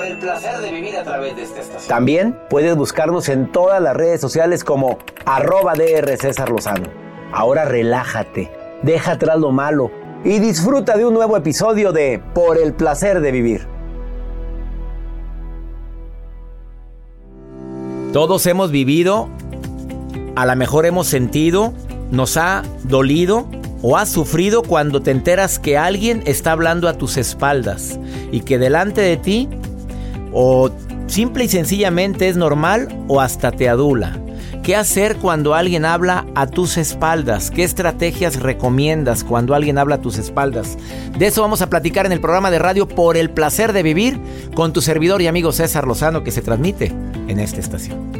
Por el placer de vivir a través de esta estación. También puedes buscarnos en todas las redes sociales como arroba DR César Lozano. Ahora relájate, deja atrás lo malo y disfruta de un nuevo episodio de Por el placer de vivir. Todos hemos vivido, a lo mejor hemos sentido, nos ha dolido o has sufrido cuando te enteras que alguien está hablando a tus espaldas y que delante de ti o simple y sencillamente es normal o hasta te adula. ¿Qué hacer cuando alguien habla a tus espaldas? ¿Qué estrategias recomiendas cuando alguien habla a tus espaldas? De eso vamos a platicar en el programa de radio Por el placer de vivir con tu servidor y amigo César Lozano que se transmite en esta estación.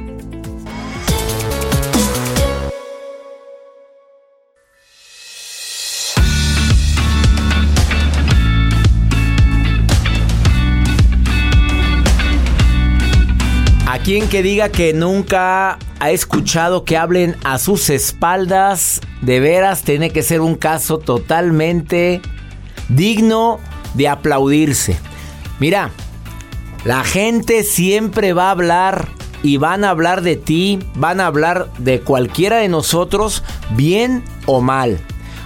Quien que diga que nunca ha escuchado que hablen a sus espaldas, de veras tiene que ser un caso totalmente digno de aplaudirse. Mira, la gente siempre va a hablar y van a hablar de ti, van a hablar de cualquiera de nosotros, bien o mal.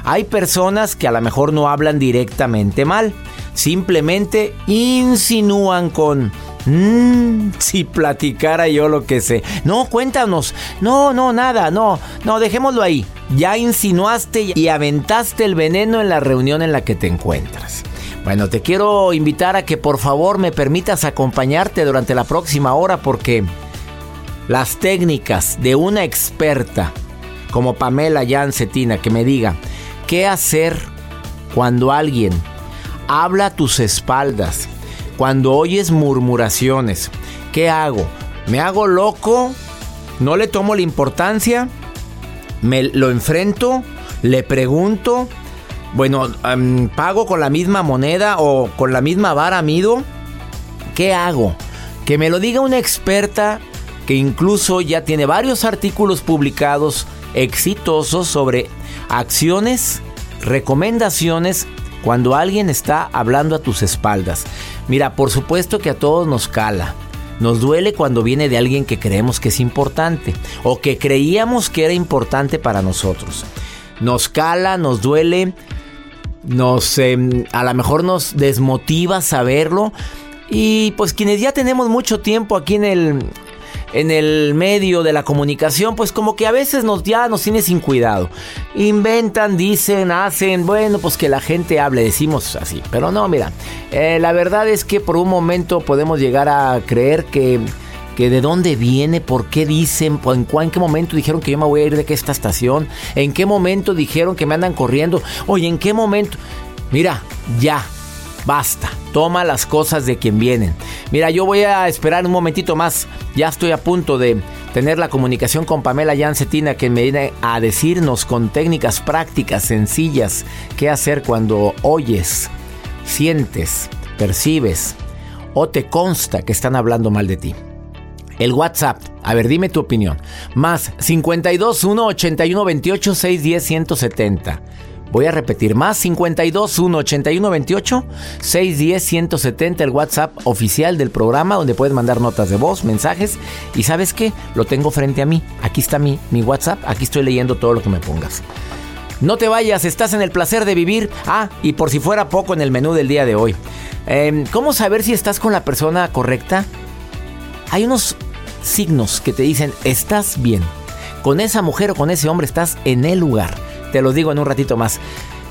Hay personas que a lo mejor no hablan directamente mal, simplemente insinúan con... Mmm, si platicara yo lo que sé. No, cuéntanos. No, no, nada, no. No, dejémoslo ahí. Ya insinuaste y aventaste el veneno en la reunión en la que te encuentras. Bueno, te quiero invitar a que por favor me permitas acompañarte durante la próxima hora porque las técnicas de una experta como Pamela Jancetina que me diga qué hacer cuando alguien habla a tus espaldas, cuando oyes murmuraciones, ¿qué hago? ¿Me hago loco? ¿No le tomo la importancia? ¿Me lo enfrento? ¿Le pregunto? Bueno, ¿pago con la misma moneda o con la misma vara mido? ¿Qué hago? Que me lo diga una experta que incluso ya tiene varios artículos publicados exitosos sobre acciones, recomendaciones cuando alguien está hablando a tus espaldas. Mira, por supuesto que a todos nos cala. Nos duele cuando viene de alguien que creemos que es importante o que creíamos que era importante para nosotros. Nos cala, nos duele nos em, a lo mejor nos desmotiva saberlo y pues quienes ya tenemos mucho tiempo aquí en el en el medio de la comunicación, pues como que a veces nos ya nos tiene sin cuidado. Inventan, dicen, hacen, bueno, pues que la gente hable, decimos así. Pero no, mira, eh, la verdad es que por un momento podemos llegar a creer que que de dónde viene, por qué dicen, en, en qué momento dijeron que yo me voy a ir de esta estación, en qué momento dijeron que me andan corriendo, oye, en qué momento. Mira, ya, basta, toma las cosas de quien vienen. Mira, yo voy a esperar un momentito más, ya estoy a punto de tener la comunicación con Pamela Jancetina que me viene a decirnos con técnicas prácticas, sencillas, qué hacer cuando oyes, sientes, percibes o te consta que están hablando mal de ti. El WhatsApp, a ver, dime tu opinión. Más 52 1 81 28 610 170. Voy a repetir más 52 1 81 28 610 170 el WhatsApp oficial del programa donde puedes mandar notas de voz, mensajes y sabes qué, lo tengo frente a mí. Aquí está mi, mi WhatsApp, aquí estoy leyendo todo lo que me pongas. No te vayas, estás en el placer de vivir. Ah, y por si fuera poco en el menú del día de hoy. Em, ¿Cómo saber si estás con la persona correcta? Hay unos signos que te dicen, estás bien. Con esa mujer o con ese hombre estás en el lugar. Te lo digo en un ratito más.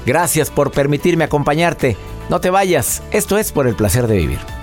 Gracias por permitirme acompañarte. No te vayas. Esto es por el placer de vivir.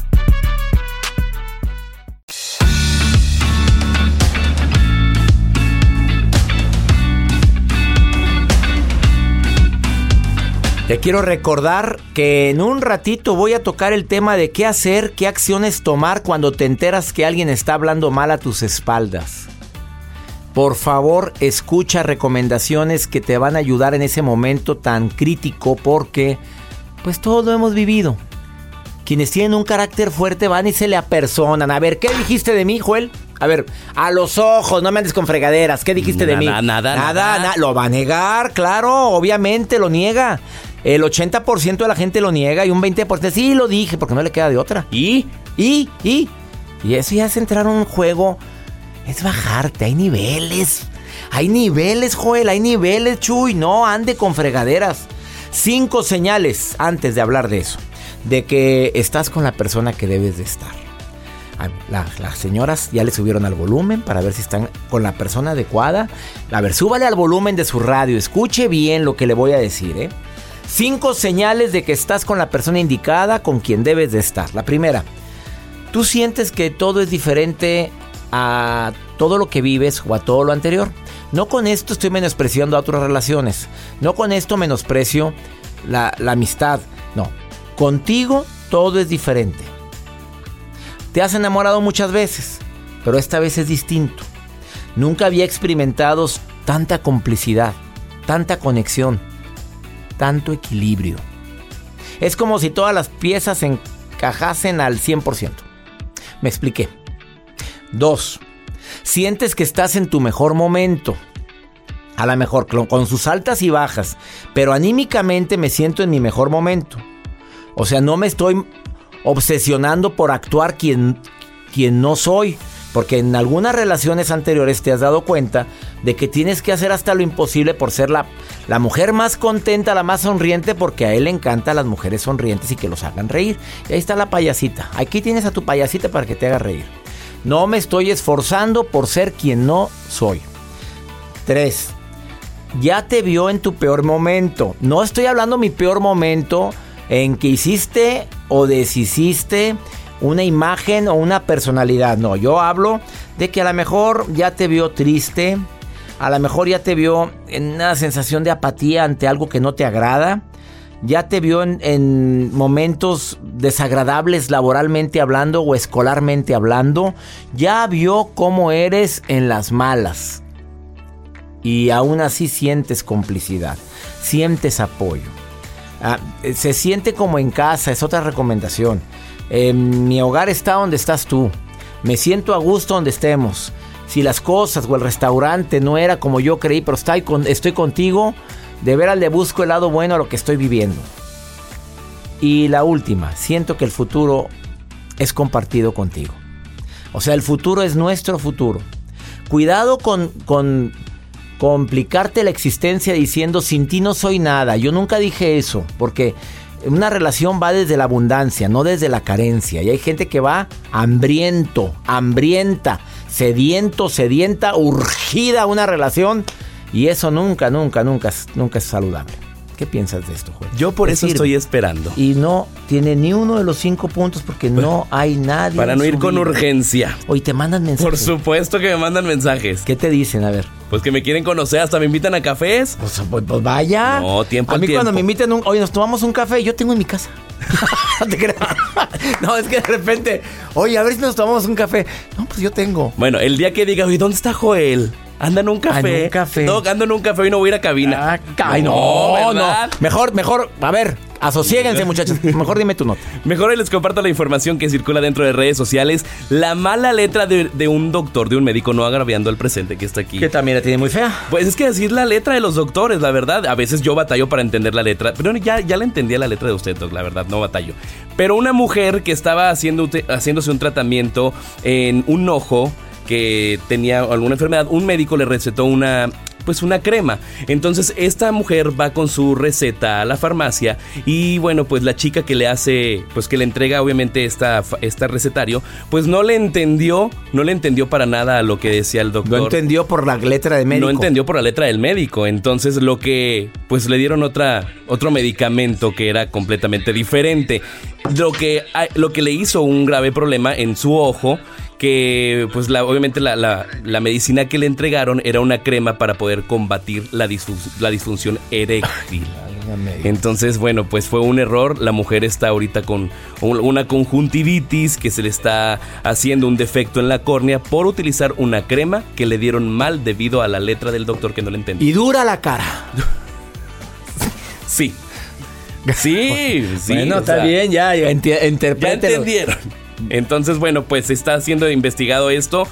Te quiero recordar que en un ratito voy a tocar el tema de qué hacer, qué acciones tomar cuando te enteras que alguien está hablando mal a tus espaldas. Por favor, escucha recomendaciones que te van a ayudar en ese momento tan crítico porque pues todo lo hemos vivido. Quienes tienen un carácter fuerte van y se le apersonan. A ver, ¿qué dijiste de mí, Joel? A ver, a los ojos, no me andes con fregaderas. ¿Qué dijiste de mí? Nada, nada, nada. nada. Lo va a negar, claro, obviamente lo niega. El 80% de la gente lo niega y un 20% sí lo dije porque no le queda de otra. ¿Y? Y, y, y eso ya es entrar a un juego, es bajarte, hay niveles. Hay niveles, Joel, hay niveles, Chuy, no ande con fregaderas. Cinco señales antes de hablar de eso, de que estás con la persona que debes de estar. La- las señoras ya le subieron al volumen para ver si están con la persona adecuada. A ver, súbale al volumen de su radio, escuche bien lo que le voy a decir, ¿eh? Cinco señales de que estás con la persona indicada con quien debes de estar. La primera, tú sientes que todo es diferente a todo lo que vives o a todo lo anterior. No con esto estoy menospreciando a otras relaciones. No con esto menosprecio la, la amistad. No. Contigo todo es diferente. Te has enamorado muchas veces, pero esta vez es distinto. Nunca había experimentado tanta complicidad, tanta conexión, tanto equilibrio. Es como si todas las piezas encajasen al 100%. Me expliqué. Dos, sientes que estás en tu mejor momento. A lo mejor con con sus altas y bajas, pero anímicamente me siento en mi mejor momento. O sea, no me estoy obsesionando por actuar quien, quien no soy. Porque en algunas relaciones anteriores te has dado cuenta de que tienes que hacer hasta lo imposible por ser la, la mujer más contenta, la más sonriente, porque a él le encantan las mujeres sonrientes y que los hagan reír. Y ahí está la payasita. Aquí tienes a tu payasita para que te haga reír. No me estoy esforzando por ser quien no soy. 3. Ya te vio en tu peor momento. No estoy hablando mi peor momento en que hiciste o deshiciste una imagen o una personalidad. No, yo hablo de que a lo mejor ya te vio triste, a lo mejor ya te vio en una sensación de apatía ante algo que no te agrada, ya te vio en, en momentos desagradables laboralmente hablando o escolarmente hablando, ya vio cómo eres en las malas. Y aún así sientes complicidad, sientes apoyo. Ah, eh, se siente como en casa, es otra recomendación. Eh, mi hogar está donde estás tú. Me siento a gusto donde estemos. Si las cosas o el restaurante no era como yo creí, pero estoy, con- estoy contigo, de veras le busco el lado bueno a lo que estoy viviendo. Y la última, siento que el futuro es compartido contigo. O sea, el futuro es nuestro futuro. Cuidado con complicarte la existencia diciendo sin ti no soy nada. Yo nunca dije eso, porque una relación va desde la abundancia, no desde la carencia. Y hay gente que va hambriento, hambrienta, sediento, sedienta, urgida a una relación. Y eso nunca, nunca, nunca, nunca es saludable. ¿Qué piensas de esto, Joel? Yo por eso sirve. estoy esperando. Y no tiene ni uno de los cinco puntos porque no hay nadie. Para no ir con vida. urgencia. Hoy te mandan mensajes. Por supuesto que me mandan mensajes. ¿Qué te dicen? A ver. Pues que me quieren conocer, hasta me invitan a cafés. Pues, pues- pues vaya. No, tiempo A al mí tiempo. cuando me inviten, un, oye, nos tomamos un café, yo tengo en mi casa. No, es que de repente, oye, a ver si nos tomamos un café. No, pues yo tengo. Bueno, el día que diga, oye, ¿dónde está Joel? Anda en un café. en un café. No, ando en un café y no voy a ir a cabina. Ay, no, no. Mejor, mejor, a ver, asosiéguense, muchachos. Mejor dime tu nota. Mejor hoy les comparto la información que circula dentro de redes sociales. La mala letra de, de un doctor, de un médico, no agraviando al presente que está aquí. Que también la tiene muy fea. Pues es que decir la letra de los doctores, la verdad. A veces yo batallo para entender la letra. Pero ya, ya la entendía la letra de usted, doc, la verdad, no batallo. Pero una mujer que estaba haciendo, haciéndose un tratamiento en un ojo que tenía alguna enfermedad, un médico le recetó una pues una crema. Entonces esta mujer va con su receta a la farmacia y bueno, pues la chica que le hace, pues que le entrega obviamente esta, esta recetario, pues no le entendió, no le entendió para nada a lo que decía el doctor. No entendió por la letra de médico. No entendió por la letra del médico. Entonces lo que, pues le dieron otra, otro medicamento que era completamente diferente. Lo que, lo que le hizo un grave problema en su ojo que pues la, obviamente la, la- la medicina que le entregaron era una crema para poder combatir la, disfun- la disfunción eréctil. Entonces, bueno, pues fue un error. La mujer está ahorita con un- una conjuntivitis que se le está haciendo un defecto en la córnea por utilizar una crema que le dieron mal debido a la letra del doctor que no le entendió. Y dura la cara. Sí. Sí, sí. bueno, está sea, bien, ya, ya Ya entendieron. Entonces, bueno, pues está siendo investigado esto.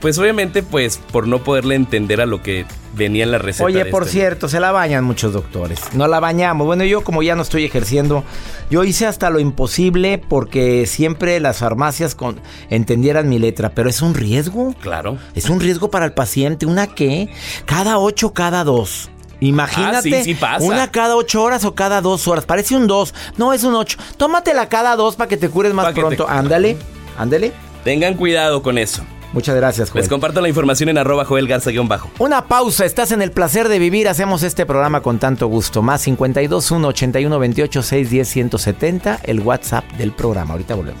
Pues obviamente, pues por no poderle entender a lo que venía en la receta. Oye, por este- cierto, se la bañan muchos doctores. No la bañamos. Bueno, yo como ya no estoy ejerciendo, yo hice hasta lo imposible porque siempre las farmacias con, entendieran mi letra, pero es un riesgo. Claro. Es un riesgo para el paciente. ¿Una qué? Cada ocho, cada dos. Imagínate, Ah, sí, sí pasa. una cada ocho horas o cada dos horas. Parece un dos. No, es un ocho. Tómatela cada dos para que te cures más Pa' que te- pronto. Ándale, ándale. Tengan cuidado con eso. Muchas gracias, Joel. Les comparto la información en arroba Joel Garza-bajo. Una pausa, estás en el placer de vivir. Hacemos este programa con tanto gusto. Más 52 1 81 28 610 170, el WhatsApp del programa. Ahorita volvemos.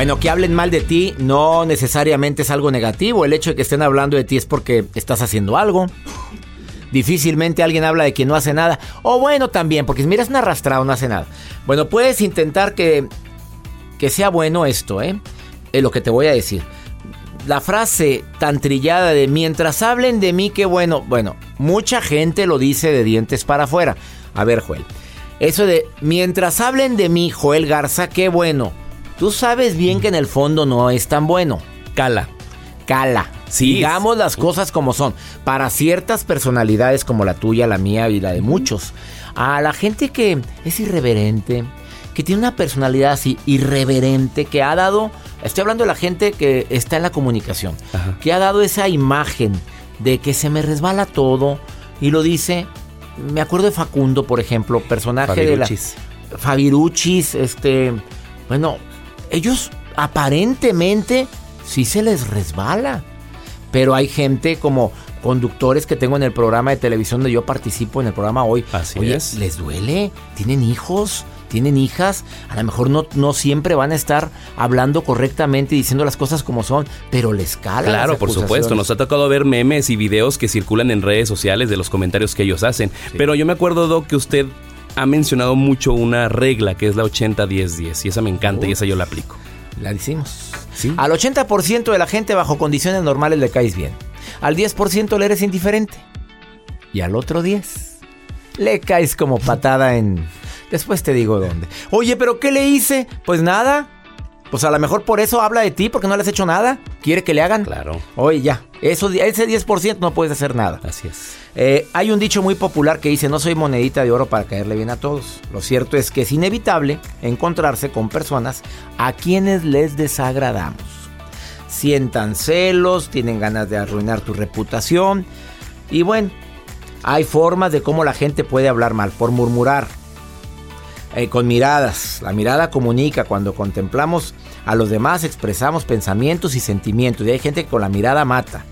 Bueno, que hablen mal de ti no necesariamente es algo negativo. El hecho de que estén hablando de ti es porque estás haciendo algo. Difícilmente alguien habla de quien no hace nada. O bueno, también, porque mira, es un arrastrado, no hace nada. Bueno, puedes intentar que, que sea bueno esto, ¿eh? Lo que te voy a decir. La frase tan trillada de mientras hablen de mí, qué bueno. Bueno, mucha gente lo dice de dientes para afuera. A ver, Joel. Eso de mientras hablen de mí, Joel Garza, qué bueno. Tú sabes bien que en el fondo no es tan bueno. Cala. Cala. Sí, Digamos las cosas como son. Para ciertas personalidades como la tuya, la mía y la de muchos. A la gente que es irreverente, que tiene una personalidad así irreverente, que ha dado, estoy hablando de la gente que está en la comunicación, que ha dado esa imagen de que se me resbala todo y lo dice. Me acuerdo de Facundo, por ejemplo, personaje Fabiruchis. de la Fabiruchis, este, bueno, ellos aparentemente sí se les resbala. Pero hay gente como conductores que tengo en el programa de televisión donde yo participo en el programa hoy. Así Oye, es. les duele, tienen hijos, tienen hijas, a lo mejor no, no siempre van a estar hablando correctamente y diciendo las cosas como son, pero les cala. Claro, por supuesto. Nos ha tocado ver memes y videos que circulan en redes sociales de los comentarios que ellos hacen. Pero yo me acuerdo, Doc, que usted ha mencionado mucho una regla que es la 80-10-10 y esa me encanta y esa yo la aplico. La decimos. Al 80% de la gente bajo condiciones normales le caes bien. Al 10% le eres indiferente. Y al otro 10 le caes como patada en... Después te digo dónde. Oye, pero ¿qué le hice? Pues nada. Pues a lo mejor por eso habla de ti, porque no le has hecho nada. ¿Quiere que le hagan? Claro. Oye, ya. Eso, ese 10% no puedes hacer nada. Así es. Eh, hay un dicho muy popular que dice, no soy monedita de oro para caerle bien a todos. Lo cierto es que es inevitable encontrarse con personas a quienes les desagradamos. Sientan celos, tienen ganas de arruinar tu reputación. Y bueno, hay formas de cómo la gente puede hablar mal, por murmurar. Eh, con miradas. La mirada comunica. Cuando contemplamos a los demás expresamos pensamientos y sentimientos. Y hay gente que con la mirada mata.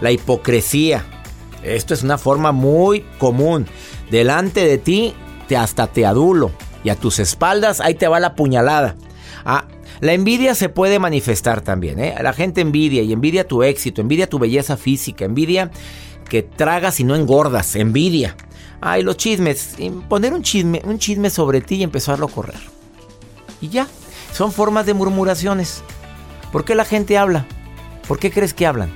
La hipocresía. Esto es una forma muy común. Delante de ti te hasta te adulo. Y a tus espaldas ahí te va la puñalada. Ah, la envidia se puede manifestar también. ¿eh? La gente envidia y envidia tu éxito, envidia tu belleza física, envidia que tragas y no engordas, envidia. Ay, los chismes. Poner un chisme, un chisme sobre ti y empezarlo a correr. Y ya. Son formas de murmuraciones. ¿Por qué la gente habla? ¿Por qué crees que hablan?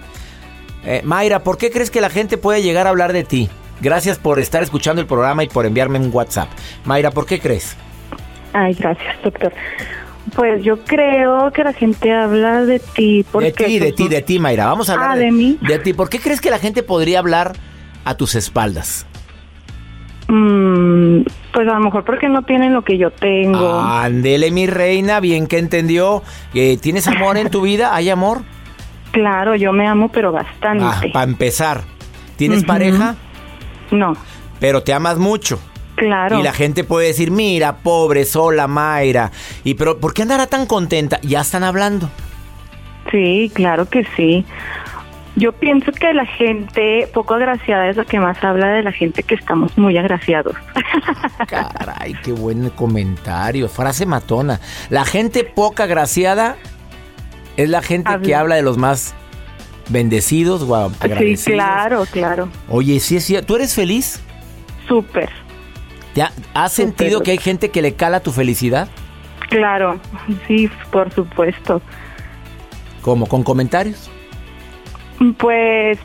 Eh, Mayra, ¿por qué crees que la gente puede llegar a hablar de ti? Gracias por estar escuchando el programa y por enviarme un WhatsApp. Mayra, ¿por qué crees? Ay, gracias, doctor. Pues yo creo que la gente habla de ti porque... de ti, de pues, ti, de ti, Mayra. Vamos a hablar Ah, ¿de mí? De ti. ¿Por qué crees que la gente podría hablar a tus espaldas? Mm, pues a lo mejor porque no tienen lo que yo tengo. Ándele, mi reina, bien que entendió. que ¿Tienes amor en tu vida? ¿Hay amor? Claro, yo me amo, pero bastante. para empezar. ¿Tienes pareja? No, Pero te amas mucho. claro. Y la gente puede decir, mira, pobre, sola, Mayra. Y pero, ¿por qué andará tan contenta? Ya están hablando. Sí, claro que sí. Yo pienso que la gente poco agraciada es la que más habla de la gente que estamos muy agraciados. Caray, qué buen comentario. Frase matona. La gente poca agraciada es la gente que habla de los más bendecidos, guau, Sí, claro, claro. Oye, sí cierto. ¿Tú eres feliz? Súper. ¿Te ha- ¿Has sentido que hay gente que le cala tu felicidad? Claro, sí, por supuesto. ¿Cómo? ¿Con comentarios? Pues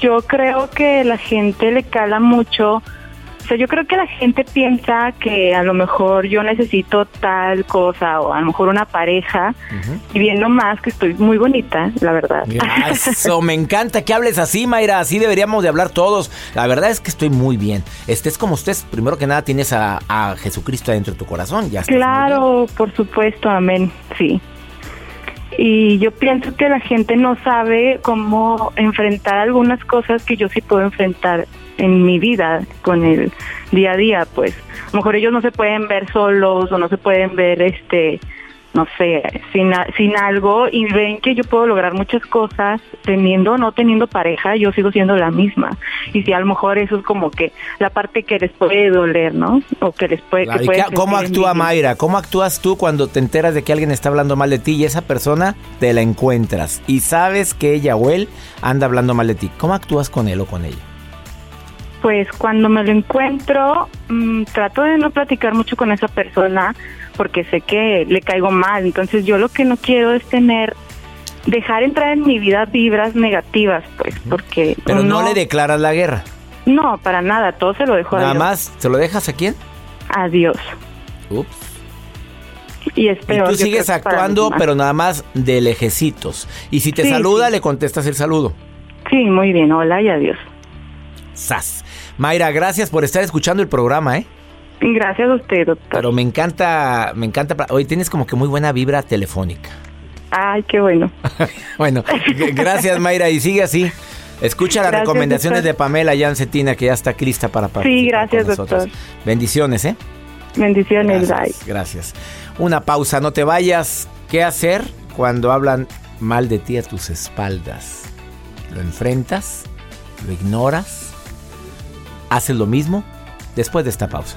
yo creo que la gente le cala mucho. O sea, yo creo que la gente piensa que a lo mejor yo necesito tal cosa o a lo mejor una pareja y viendo más que estoy muy bonita, la verdad. Eso, me encanta que hables así, Mayra. Así deberíamos de hablar todos. La verdad es que estoy muy bien. Estés como estés, primero que nada tienes a, a Jesucristo dentro de tu corazón. Ya bien. Claro, por supuesto, amén, sí. Y yo pienso que la gente no sabe cómo enfrentar algunas cosas que yo sí puedo enfrentar en mi vida con el día a día, pues. A lo mejor ellos no se pueden ver solos o no se pueden ver este no sé, sin, sin algo y ven que yo puedo lograr muchas cosas teniendo o no teniendo pareja, yo sigo siendo la misma. Y si a lo mejor eso es como que la parte que les puede doler, ¿no? O que les puede... Claro, que ¿y pueden qué- ¿Cómo actúa. Mayra? ¿Cómo actúas tú cuando te enteras de que alguien está hablando mal de ti y esa persona te la encuentras y sabes que ella o él anda hablando mal de ti? ¿Cómo actúas con él o con ella? Pues cuando me lo encuentro, mm, trato de no platicar mucho con esa persona porque sé que le caigo mal. Entonces yo lo que no quiero es tener, dejar entrar en mi vida vibras negativas, pues, porque... Pero no, le declaras la guerra. No, para nada, todo se lo dejo a Nada Dios. más, ¿se lo dejas a quién? A Dios. Ups. Y es Y tú sigues actuando, pero nada más de lejecitos. Y si te Sí, saluda, sí. le contestas el saludo. Sí, muy bien, hola y adiós. Sas. Mayra, gracias por estar escuchando el programa, ¿eh? Gracias a usted, doctor. Pero me encanta, me encanta. Hoy tienes como que muy buena vibra telefónica. Ay, qué bueno. Bueno, gracias Mayra y sigue así. Escucha las recomendaciones doctor. de Pamela Yancetina que ya está aquí lista para participar Sí, gracias, con nosotros. doctor. Bendiciones, ¿eh? Bendiciones, Gracias, gracias. Una pausa, no te vayas. ¿Qué hacer cuando hablan mal de ti a tus espaldas? ¿Lo enfrentas? ¿Lo ignoras? ¿Haces lo mismo? Después de esta pausa.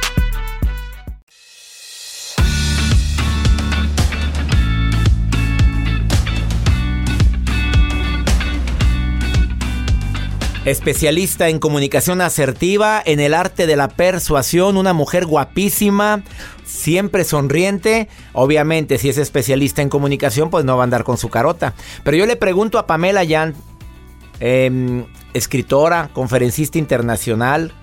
Especialista en comunicación asertiva, en el arte de la persuasión, una mujer guapísima, siempre sonriente. Obviamente, si es especialista en comunicación, pues no va a andar con su carota. Pero yo le pregunto a Pamela Yan, em, escritora, conferencista internacional,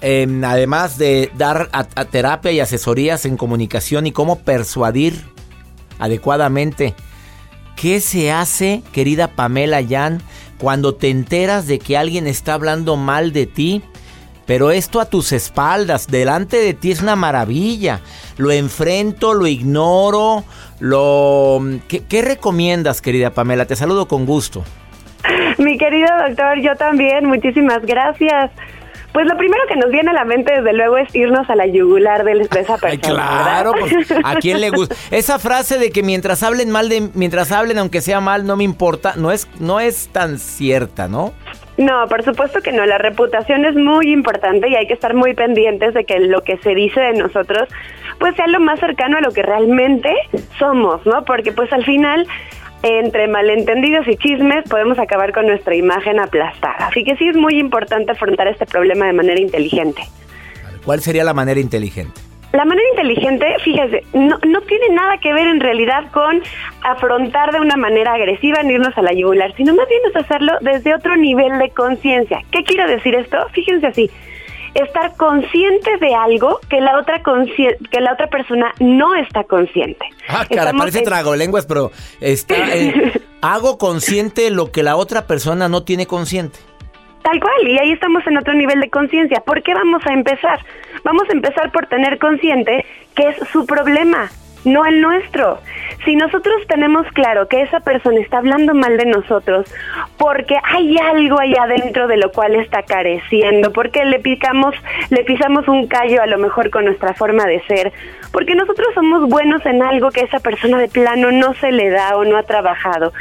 em, además de dar terapia y asesorías en comunicación y cómo persuadir adecuadamente. ¿Qué se hace, querida Pamela Yan, cuando te enteras de que alguien está hablando mal de ti? Pero esto a tus espaldas, delante de ti es una maravilla. Lo enfrento, lo ignoro, lo... ¿Qué, qué recomiendas, querida Pamela? Te saludo con gusto. Mi querido doctor, yo también, muchísimas gracias. Pues lo primero que nos viene a la mente, desde luego, es irnos a la yugular de, esa persona. Ay, claro, pues, ¿a quién le gusta? Esa frase de que mientras hablen mal de mientras hablen aunque sea mal no me importa, no es no es tan cierta, ¿no? No, por supuesto que no. La reputación es muy importante y hay que estar muy pendientes de que lo que se dice de nosotros pues sea lo más cercano a lo que realmente somos, ¿no? Porque pues al final entre malentendidos y chismes podemos acabar con nuestra imagen aplastada. Así que sí es muy importante afrontar este problema de manera inteligente. ¿Cuál sería la manera inteligente? La manera inteligente, fíjese, no, no tiene nada que ver en realidad con afrontar de una manera agresiva ni irnos a la yugular, sino más bien es hacerlo desde otro nivel de conciencia. ¿Qué quiero decir esto? Fíjense así, estar consciente de algo que la otra que la otra persona no está consciente. Ah, cara, Estamos parece en- tragolenguas, pero está eh, hago consciente lo que la otra persona no tiene consciente. Tal cual, y ahí estamos en otro nivel de conciencia. ¿Por qué vamos a empezar? Vamos a empezar por tener consciente que es su problema, no el nuestro. Si nosotros tenemos claro que esa persona está hablando mal de nosotros porque hay algo allá adentro de lo cual está careciendo, porque le picamos, le pisamos un callo a lo mejor con nuestra forma de ser, porque nosotros somos buenos en algo que esa persona de plano no se le da o no ha trabajado.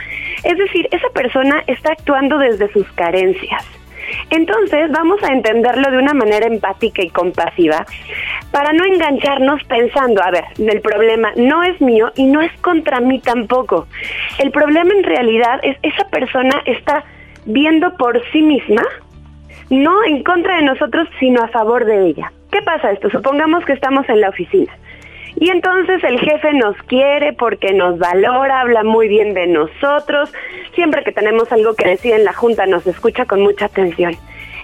Es decir, esa persona está actuando desde sus carencias. Entonces vamos a entenderlo de una manera empática y compasiva para no engancharnos pensando, a ver, el problema no es mío y no es contra mí tampoco. El problema en realidad es esa persona está viendo por sí misma, no en contra de nosotros, sino a favor de ella. ¿Qué pasa esto? Supongamos que estamos en la oficina. Y entonces el jefe nos quiere porque nos valora, habla muy bien de nosotros, siempre que tenemos algo que decir en la junta nos escucha con mucha atención.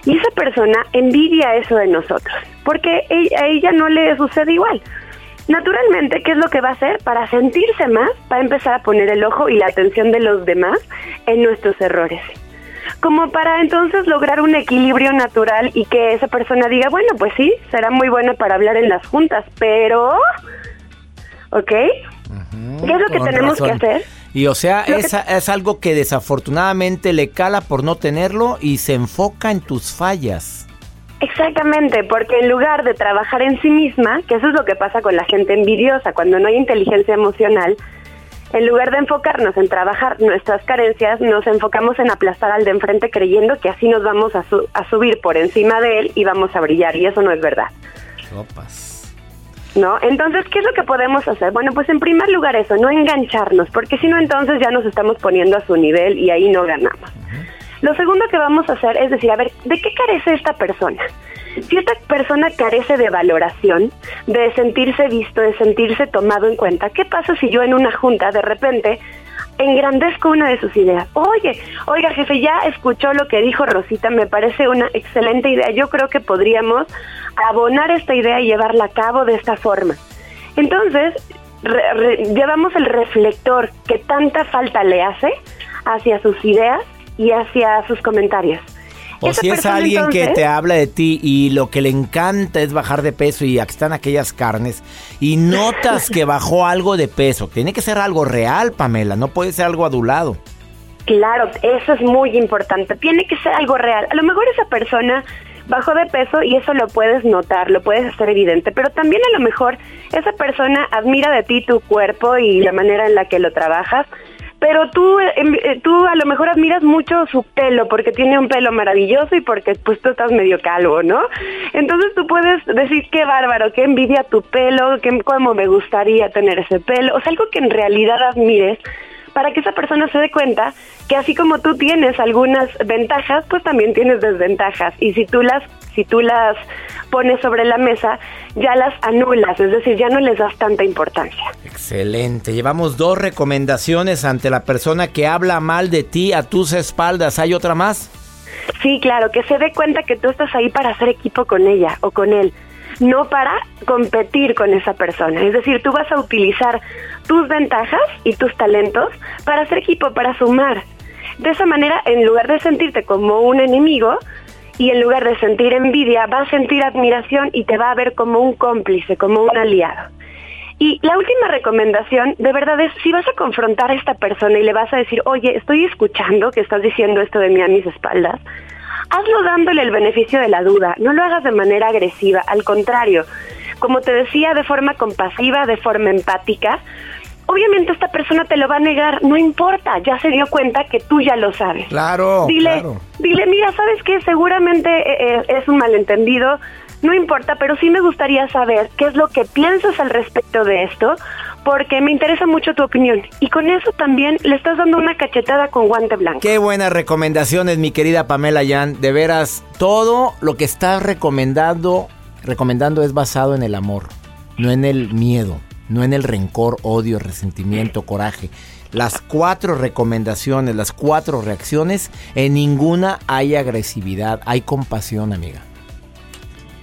Y esa persona envidia eso de nosotros, porque e- a ella no le sucede igual. Naturalmente, ¿qué es lo que va a hacer? Para sentirse más, va a empezar a poner el ojo y la atención de los demás en nuestros errores. Como para entonces lograr un equilibrio natural y que esa persona diga, bueno, pues sí, será muy buena para hablar en las juntas, pero... ¿Ok? ¿Qué es lo que tenemos razón. que hacer? Y o sea, que- es, es algo que desafortunadamente le cala por no tenerlo y se enfoca en tus fallas. Exactamente, porque en lugar de trabajar en sí misma, que eso es lo que pasa con la gente envidiosa, cuando no hay inteligencia emocional, en lugar de enfocarnos en trabajar nuestras carencias, nos enfocamos en aplastar al de enfrente creyendo que así nos vamos a, su- a subir por encima de él y vamos a brillar, y eso no es verdad. Sopas. ¿No? Entonces, ¿qué es lo que podemos hacer? Bueno, pues en primer lugar eso, no engancharnos, porque si no entonces ya nos estamos poniendo a su nivel y ahí no ganamos. Lo segundo que vamos a hacer es decir, a ver, ¿de qué carece esta persona? Si esta persona carece de valoración, de sentirse visto, de sentirse tomado en cuenta, ¿qué pasa si yo en una junta de repente engrandezco una de sus ideas? Oye, oiga jefe, ya escuchó lo que dijo Rosita, me parece una excelente idea. Yo creo que podríamos abonar esta idea y llevarla a cabo de esta forma. Entonces, re- llevamos el reflector que tanta falta le hace hacia sus ideas y hacia sus comentarios. O si es alguien que te habla de ti y lo que le encanta es bajar de peso y aquí están aquellas carnes y notas que bajó algo de peso. Tiene que ser algo real, Pamela, no puede ser algo adulado. Claro, eso es muy importante. Tiene que ser algo real. A lo mejor esa persona bajó de peso y eso lo puedes notar, lo puedes hacer evidente, pero también a lo mejor esa persona admira de ti tu cuerpo y la manera en la que lo trabajas. Pero tú, em, eh, tú a lo mejor admiras mucho su pelo porque tiene un pelo maravilloso y porque pues tú estás medio calvo, ¿no? Entonces tú puedes decir qué bárbaro, qué envidia tu pelo, qué, cómo me gustaría tener ese pelo, o sea, algo que en realidad admires para que esa persona se dé cuenta que así como tú tienes algunas ventajas, pues también tienes desventajas y si tú las si tú las pones sobre la mesa, ya las anulas, es decir, ya no les das tanta importancia. Excelente, llevamos dos recomendaciones ante la persona que habla mal de ti a tus espaldas. ¿Hay otra más? Sí, claro, que se dé cuenta que tú estás ahí para hacer equipo con ella o con él, no para competir con esa persona. Es decir, tú vas a utilizar tus ventajas y tus talentos para hacer equipo, para sumar. De esa manera, en lugar de sentirte como un enemigo y en lugar de sentir envidia, va a sentir admiración y te va a ver como un cómplice, como un aliado. Y la última recomendación, de verdad, es si vas a confrontar a esta persona y le vas a decir, oye, estoy escuchando que estás diciendo esto de mí a mis espaldas, hazlo dándole el beneficio de la duda, no lo hagas de manera agresiva, al contrario, como te decía, de forma compasiva, de forma empática, obviamente esta persona te lo va a negar, no importa, ya se dio cuenta que tú ya lo sabes. Claro. Dile, claro. dile, mira, ¿sabes qué? Seguramente eh, eh, es un malentendido, no importa, pero sí me gustaría saber qué es lo que piensas al respecto de esto, porque me interesa mucho tu opinión. Y con eso también le estás dando una cachetada con guante blanco. Qué buenas recomendaciones, mi querida Pamela Yan. De veras, todo lo que estás recomendando, recomendando es basado en el amor, no en el miedo, no en el rencor, odio, resentimiento, coraje. Las cuatro recomendaciones, las cuatro reacciones, en ninguna hay agresividad, hay compasión, amiga.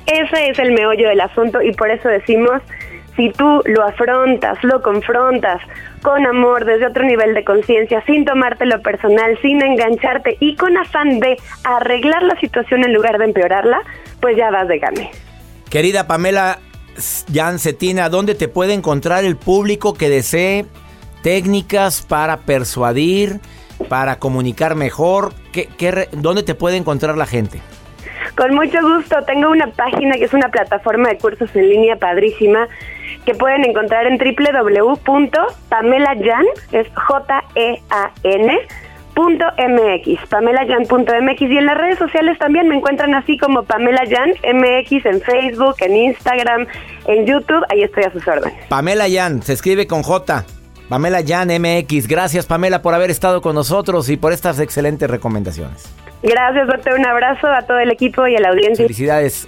Ese es el meollo del asunto y por eso decimos, si tú lo afrontas, lo confrontas con amor, desde otro nivel de conciencia, sin tomártelo personal, sin engancharte y con afán de arreglar la situación en lugar de empeorarla, pues ya vas de gane. Querida Pamela Jan Cetina, ¿dónde te puede encontrar el público que desee técnicas para persuadir, para comunicar mejor? ¿Qué, qué, ¿Dónde te puede encontrar la gente? Con mucho gusto, tengo una página que es una plataforma de cursos en línea padrísima que pueden encontrar en www.pamelayan, es J-E-A-N, MX, pamelayan.mx y en las redes sociales también me encuentran así como Pamela Yan MX en Facebook, en Instagram, en YouTube, ahí estoy a sus órdenes. Pamela Yan, se escribe con J. Pamela Yan MX, gracias Pamela por haber estado con nosotros y por estas excelentes recomendaciones. Gracias doctor, un abrazo a todo el equipo y a la audiencia. Felicidades.